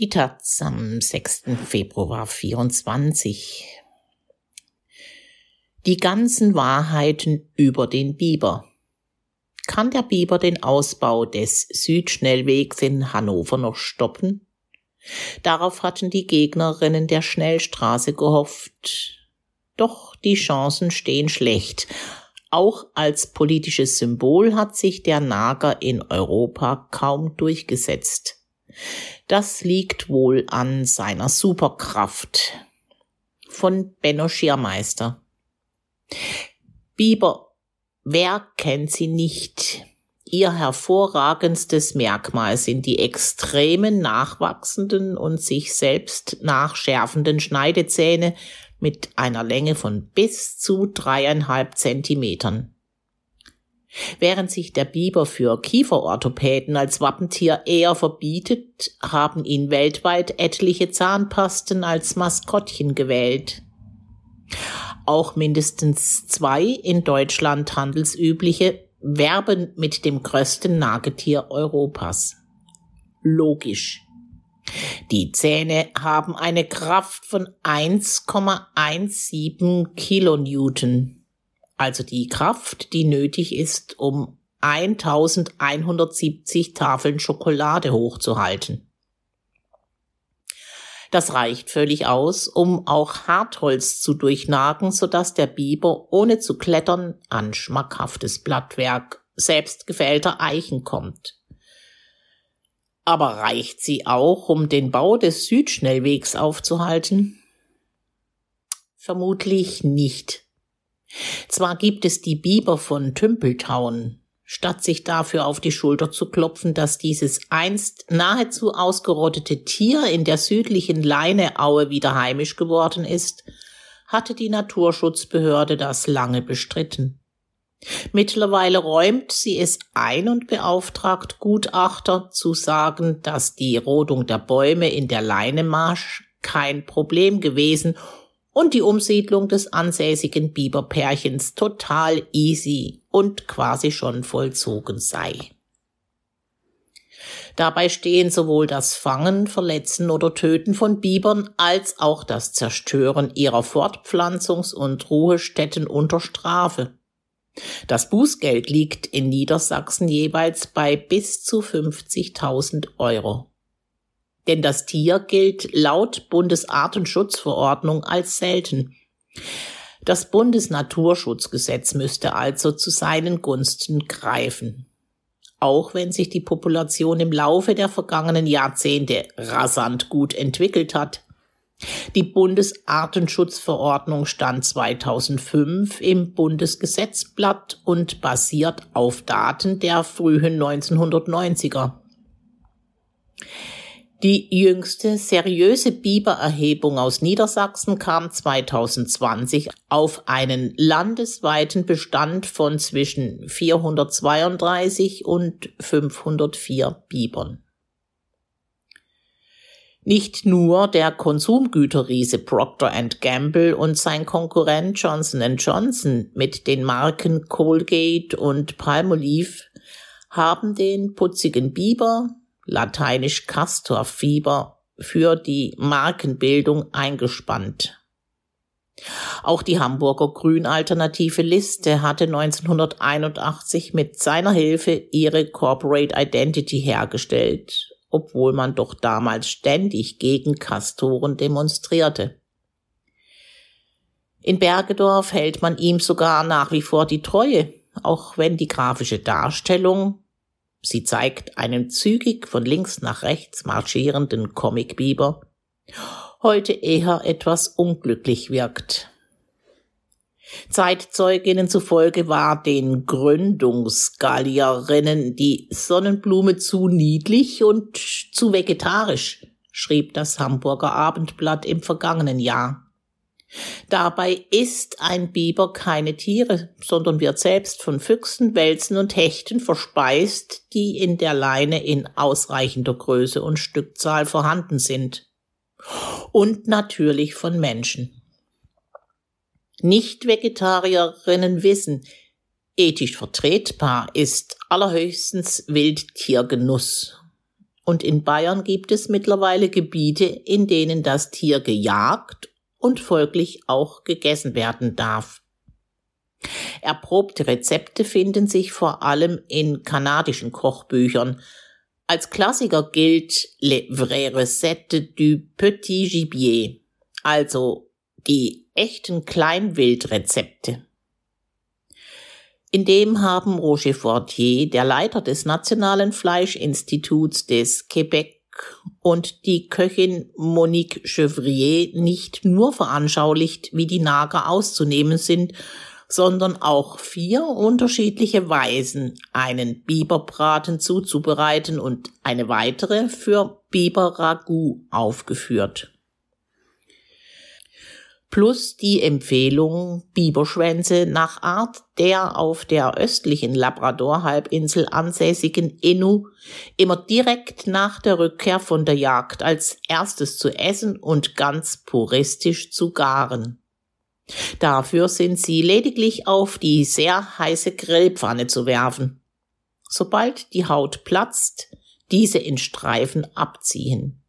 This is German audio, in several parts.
Die Taz am 6. Februar 24. Die ganzen Wahrheiten über den Biber. Kann der Biber den Ausbau des Südschnellwegs in Hannover noch stoppen? Darauf hatten die Gegnerinnen der Schnellstraße gehofft. Doch die Chancen stehen schlecht. Auch als politisches Symbol hat sich der Nager in Europa kaum durchgesetzt. Das liegt wohl an seiner Superkraft. Von Benno Schiermeister. Biber, wer kennt sie nicht? Ihr hervorragendstes Merkmal sind die extremen nachwachsenden und sich selbst nachschärfenden Schneidezähne mit einer Länge von bis zu dreieinhalb Zentimetern. Während sich der Biber für Kieferorthopäden als Wappentier eher verbietet, haben ihn weltweit etliche Zahnpasten als Maskottchen gewählt. Auch mindestens zwei in Deutschland handelsübliche werben mit dem größten Nagetier Europas. Logisch. Die Zähne haben eine Kraft von 1,17 Kilonewton also die Kraft, die nötig ist, um 1170 Tafeln Schokolade hochzuhalten. Das reicht völlig aus, um auch Hartholz zu durchnagen, sodass der Biber ohne zu klettern an schmackhaftes Blattwerk selbstgefällter Eichen kommt. Aber reicht sie auch, um den Bau des Südschnellwegs aufzuhalten? Vermutlich nicht. Zwar gibt es die Biber von Tümpeltauen, statt sich dafür auf die Schulter zu klopfen, dass dieses einst nahezu ausgerottete Tier in der südlichen Leineaue wieder heimisch geworden ist, hatte die Naturschutzbehörde das lange bestritten. Mittlerweile räumt sie es ein und beauftragt Gutachter zu sagen, dass die Rodung der Bäume in der Leinemarsch kein Problem gewesen und die Umsiedlung des ansässigen Biberpärchens total easy und quasi schon vollzogen sei. Dabei stehen sowohl das Fangen, Verletzen oder Töten von Bibern als auch das Zerstören ihrer Fortpflanzungs- und Ruhestätten unter Strafe. Das Bußgeld liegt in Niedersachsen jeweils bei bis zu 50.000 Euro denn das Tier gilt laut Bundesartenschutzverordnung als selten. Das Bundesnaturschutzgesetz müsste also zu seinen Gunsten greifen. Auch wenn sich die Population im Laufe der vergangenen Jahrzehnte rasant gut entwickelt hat. Die Bundesartenschutzverordnung stand 2005 im Bundesgesetzblatt und basiert auf Daten der frühen 1990er. Die jüngste seriöse Bibererhebung aus Niedersachsen kam 2020 auf einen landesweiten Bestand von zwischen 432 und 504 Bibern. Nicht nur der Konsumgüterriese Procter Gamble und sein Konkurrent Johnson Johnson mit den Marken Colgate und Palmolive haben den putzigen Biber, lateinisch Castorfieber, für die Markenbildung eingespannt. Auch die Hamburger Grünalternative Liste hatte 1981 mit seiner Hilfe ihre Corporate Identity hergestellt, obwohl man doch damals ständig gegen Kastoren demonstrierte. In Bergedorf hält man ihm sogar nach wie vor die Treue, auch wenn die grafische Darstellung Sie zeigt einen zügig von links nach rechts marschierenden Comicbiber, heute eher etwas unglücklich wirkt. Zeitzeuginnen zufolge war den Gründungsgallierinnen die Sonnenblume zu niedlich und zu vegetarisch, schrieb das Hamburger Abendblatt im vergangenen Jahr. Dabei isst ein Biber keine Tiere, sondern wird selbst von Füchsen, Wälzen und Hechten verspeist, die in der Leine in ausreichender Größe und Stückzahl vorhanden sind. Und natürlich von Menschen. Nicht-Vegetarierinnen wissen, ethisch vertretbar ist allerhöchstens Wildtiergenuss und in Bayern gibt es mittlerweile Gebiete, in denen das Tier gejagt und folglich auch gegessen werden darf. Erprobte Rezepte finden sich vor allem in kanadischen Kochbüchern. Als Klassiker gilt Le Vraie Recette du Petit Gibier, also die echten Kleinwildrezepte. In dem haben Roger Fortier, der Leiter des Nationalen Fleischinstituts des Quebec und die Köchin Monique Chevrier nicht nur veranschaulicht, wie die Nager auszunehmen sind, sondern auch vier unterschiedliche Weisen, einen Biberbraten zuzubereiten und eine weitere für Biberragout aufgeführt. Plus die Empfehlung, Biberschwänze nach Art der auf der östlichen Labrador-Halbinsel ansässigen Innu immer direkt nach der Rückkehr von der Jagd als erstes zu essen und ganz puristisch zu garen. Dafür sind sie lediglich auf die sehr heiße Grillpfanne zu werfen. Sobald die Haut platzt, diese in Streifen abziehen.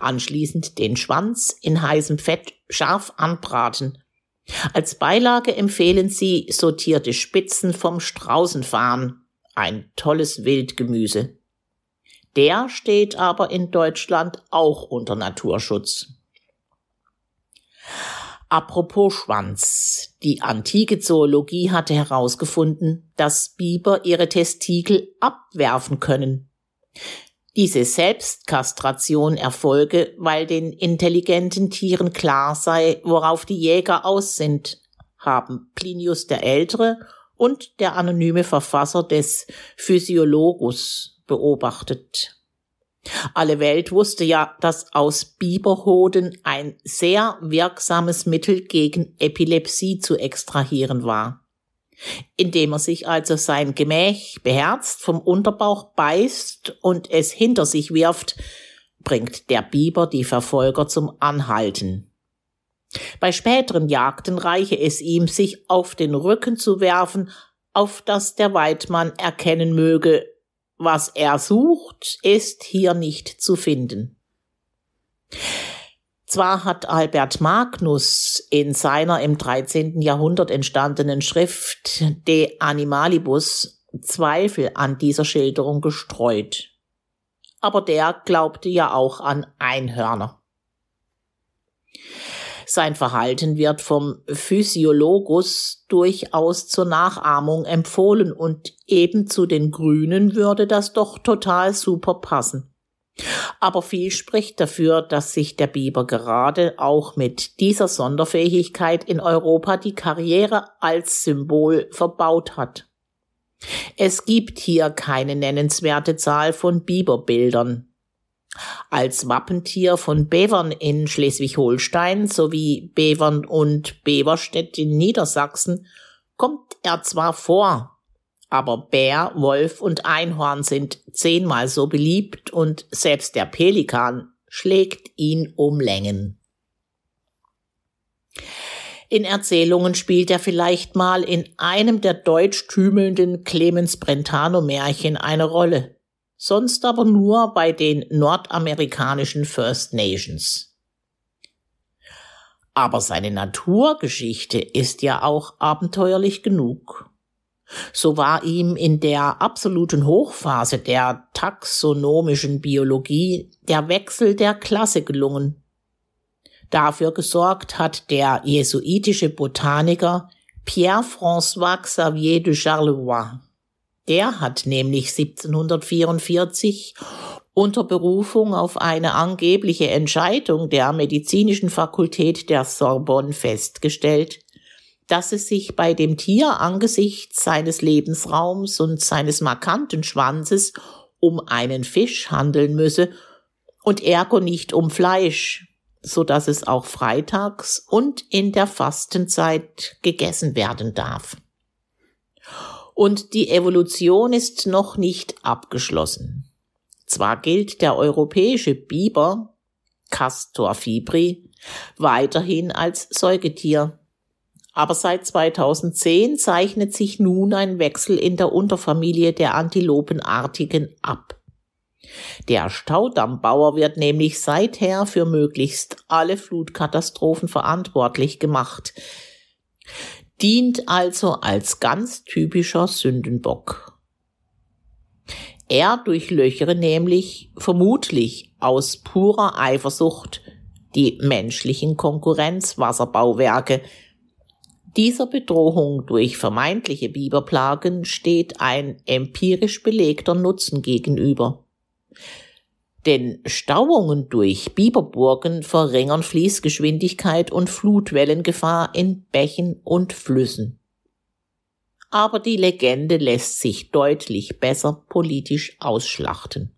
Anschließend den Schwanz in heißem Fett scharf anbraten. Als Beilage empfehlen sie sortierte Spitzen vom Straußenfarn, ein tolles Wildgemüse. Der steht aber in Deutschland auch unter Naturschutz. Apropos Schwanz. Die antike Zoologie hatte herausgefunden, dass Biber ihre Testikel abwerfen können. Diese Selbstkastration erfolge, weil den intelligenten Tieren klar sei, worauf die Jäger aus sind, haben Plinius der Ältere und der anonyme Verfasser des Physiologus beobachtet. Alle Welt wusste ja, dass aus Biberhoden ein sehr wirksames Mittel gegen Epilepsie zu extrahieren war. Indem er sich also sein Gemäch beherzt vom Unterbauch beißt und es hinter sich wirft, bringt der Biber die Verfolger zum Anhalten. Bei späteren Jagden reiche es ihm, sich auf den Rücken zu werfen, auf dass der Weidmann erkennen möge, was er sucht, ist hier nicht zu finden. Zwar hat Albert Magnus in seiner im 13. Jahrhundert entstandenen Schrift De Animalibus Zweifel an dieser Schilderung gestreut. Aber der glaubte ja auch an Einhörner. Sein Verhalten wird vom Physiologus durchaus zur Nachahmung empfohlen und eben zu den Grünen würde das doch total super passen. Aber viel spricht dafür, dass sich der Biber gerade auch mit dieser Sonderfähigkeit in Europa die Karriere als Symbol verbaut hat. Es gibt hier keine nennenswerte Zahl von Biberbildern. Als Wappentier von Bevern in Schleswig-Holstein sowie Bevern und Beverstedt in Niedersachsen kommt er zwar vor, aber Bär, Wolf und Einhorn sind zehnmal so beliebt und selbst der Pelikan schlägt ihn um Längen. In Erzählungen spielt er vielleicht mal in einem der deutschtümelnden Clemens Brentano Märchen eine Rolle sonst aber nur bei den nordamerikanischen First Nations. Aber seine Naturgeschichte ist ja auch abenteuerlich genug. So war ihm in der absoluten Hochphase der taxonomischen Biologie der Wechsel der Klasse gelungen. Dafür gesorgt hat der jesuitische Botaniker Pierre-François Xavier de Charlevoix. Der hat nämlich 1744 unter Berufung auf eine angebliche Entscheidung der medizinischen Fakultät der Sorbonne festgestellt, dass es sich bei dem Tier angesichts seines Lebensraums und seines markanten Schwanzes um einen Fisch handeln müsse und ergo nicht um Fleisch, so dass es auch freitags und in der Fastenzeit gegessen werden darf und die Evolution ist noch nicht abgeschlossen. Zwar gilt der europäische Biber, Castor fibri, weiterhin als Säugetier, aber seit 2010 zeichnet sich nun ein Wechsel in der Unterfamilie der Antilopenartigen ab. Der Staudammbauer wird nämlich seither für möglichst alle Flutkatastrophen verantwortlich gemacht, dient also als ganz typischer Sündenbock. Er durchlöchere nämlich vermutlich aus purer Eifersucht die menschlichen Konkurrenzwasserbauwerke. Dieser Bedrohung durch vermeintliche Biberplagen steht ein empirisch belegter Nutzen gegenüber. Denn Stauungen durch Biberburgen verringern Fließgeschwindigkeit und Flutwellengefahr in Bächen und Flüssen. Aber die Legende lässt sich deutlich besser politisch ausschlachten.